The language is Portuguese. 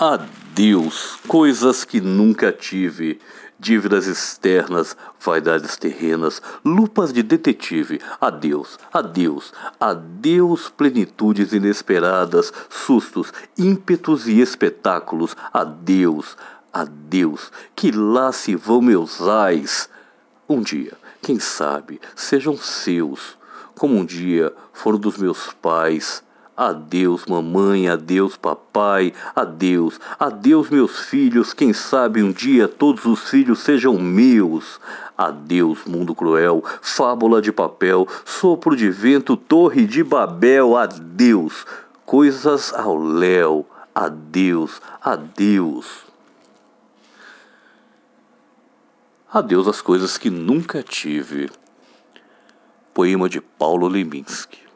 Adeus, coisas que nunca tive. Dívidas externas, vaidades terrenas, lupas de detetive. Adeus, adeus, adeus, plenitudes inesperadas, sustos, ímpetos e espetáculos. Adeus, adeus, que lá se vão meus ais. Um dia, quem sabe, sejam seus, como um dia foram dos meus pais Adeus, mamãe, adeus, papai, adeus, adeus, meus filhos. Quem sabe um dia todos os filhos sejam meus. Adeus, mundo cruel, fábula de papel, sopro de vento, torre de Babel. Adeus, coisas ao léu. Adeus, adeus. Adeus às coisas que nunca tive. Poema de Paulo Leminski.